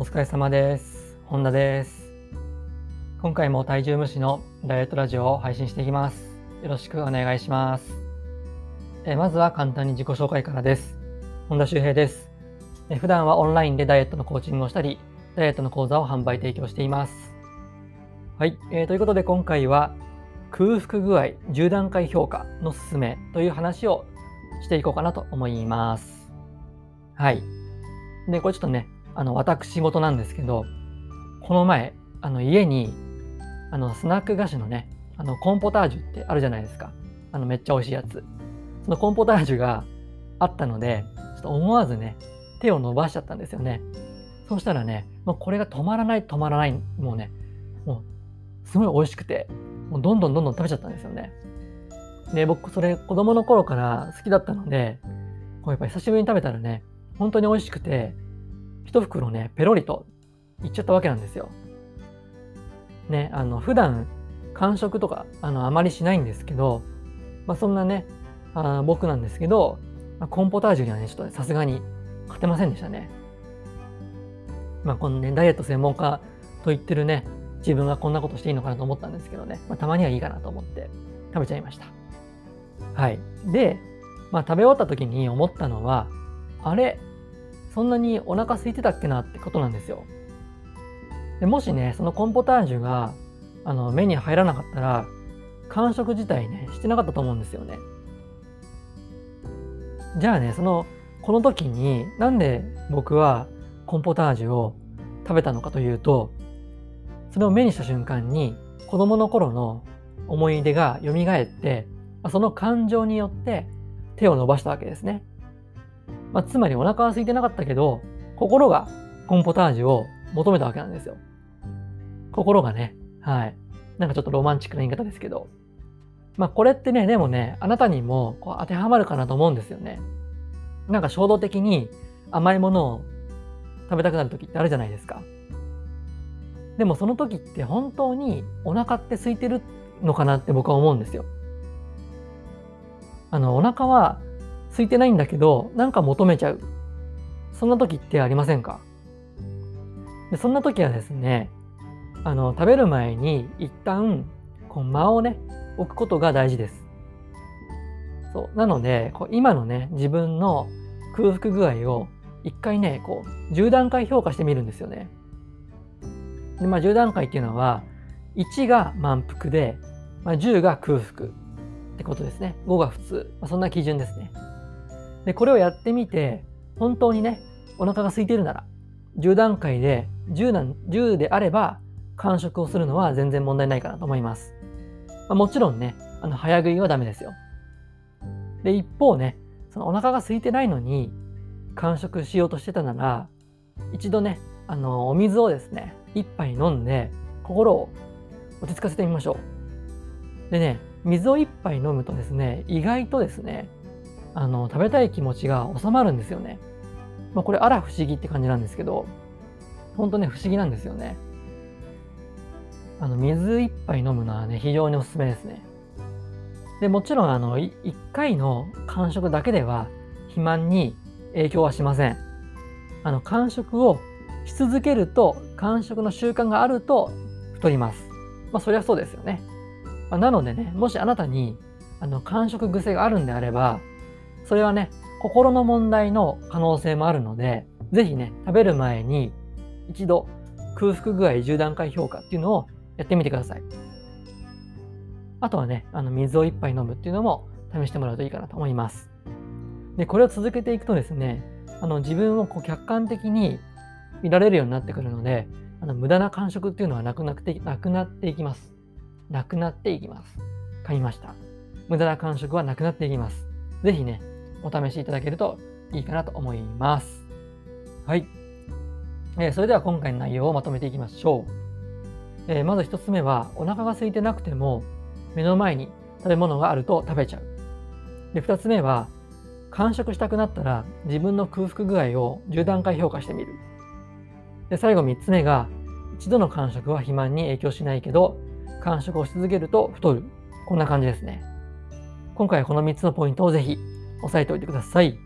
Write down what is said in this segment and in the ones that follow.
お疲れ様です。本田です。今回も体重無視のダイエットラジオを配信していきます。よろしくお願いします。えまずは簡単に自己紹介からです。本田修平です。え普段はオンラインでダイエットのコーチングをしたり、ダイエットの講座を販売提供しています。はい、えーということで今回は空腹具合10段階評価のすすめという話をしていこうかなと思います。はい。で、これちょっとね、あの、私事なんですけど、この前、あの、家に、あの、スナック菓子のね、あの、コンポタージュってあるじゃないですか。あの、めっちゃ美味しいやつ。そのコンポタージュがあったので、ちょっと思わずね、手を伸ばしちゃったんですよね。そうしたらね、もうこれが止まらない止まらない、もうね、もう、すごい美味しくて、もうどんどんどんどん食べちゃったんですよね。で、僕、それ子供の頃から好きだったので、こうやっぱり久しぶりに食べたらね、本当に美味しくて、一袋ね、ペロリといっちゃったわけなんですよ。ね、あの、普段、間食とか、あの、あまりしないんですけど、まあ、そんなね、あ僕なんですけど、まあ、コンポタージュにはね、ちょっとさすがに勝てませんでしたね。まあ、このね、ダイエット専門家と言ってるね、自分がこんなことしていいのかなと思ったんですけどね、まあ、たまにはいいかなと思って食べちゃいました。はい。で、まあ、食べ終わった時に思ったのは、あれ？そんなにお腹空いてたっけなってことなんですよ。でもしね、そのコンポタージュがあの目に入らなかったら、間食自体ね、してなかったと思うんですよね。じゃあね、その、この時になんで僕はコンポタージュを食べたのかというと、それを目にした瞬間に子供の頃の思い出が蘇って、その感情によって手を伸ばしたわけですね。まあ、つまりお腹は空いてなかったけど、心がコンポタージュを求めたわけなんですよ。心がね、はい。なんかちょっとロマンチックな言い方ですけど。まあこれってね、でもね、あなたにもこう当てはまるかなと思うんですよね。なんか衝動的に甘いものを食べたくなる時ってあるじゃないですか。でもその時って本当にお腹って空いてるのかなって僕は思うんですよ。あの、お腹は空いてないんだけど、なんか求めちゃう。そんな時ってありませんか？でそんな時はですね、あの、食べる前に一旦、こう間をね、置くことが大事です。そう。なので、こう今のね、自分の空腹具合を一回ね、こう、10段階評価してみるんですよね。で、まあ10段階っていうのは、1が満腹で、まあ、10が空腹ってことですね。5が普通。まあ、そんな基準ですね。で、これをやってみて、本当にね、お腹が空いてるなら、10段階で10なん10であれば、完食をするのは全然問題ないかなと思います。まあ、もちろんね、あの早食いはダメですよ。で、一方ね、そのお腹が空いてないのに、完食しようとしてたなら、一度ね、あの、お水をですね、一杯飲んで、心を落ち着かせてみましょう。でね、水を一杯飲むとですね、意外とですね、あの、食べたい気持ちが収まるんですよね。まあ、これ、あら不思議って感じなんですけど、本当ね、不思議なんですよね。あの、水一杯飲むのはね、非常におすすめですね。で、もちろん、あの、い一回の間食だけでは、肥満に影響はしません。あの、間食をし続けると、間食の習慣があると太ります。まあ、そりゃそうですよね。まあ、なのでね、もしあなたに、あの、間食癖があるんであれば、それはね、心の問題の可能性もあるので、ぜひね、食べる前に一度空腹具合10段階評価っていうのをやってみてください。あとはね、あの水を一杯飲むっていうのも試してもらうといいかなと思います。で、これを続けていくとですね、あの自分をこう客観的に見られるようになってくるので、あの無駄な間食っていうのはなくなってなくなっていきます。なくなっていきます。噛みました。無駄な間食はなくなっていきます。ぜひね、お試しいただけるといいかなと思います。はい。えーそれでは今回の内容をまとめていきましょう。えーまず一つ目は、お腹が空いてなくても、目の前に食べ物があると食べちゃう。で、二つ目は、完食したくなったら自分の空腹具合を10段階評価してみる。で、最後三つ目が、一度の完食は肥満に影響しないけど、完食をし続けると太る。こんな感じですね。今回はこの3つのポイントをぜひ押さえておいてください。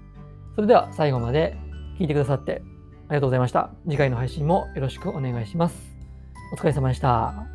それでは最後まで聞いてくださってありがとうございました。次回の配信もよろしくお願いします。お疲れ様でした。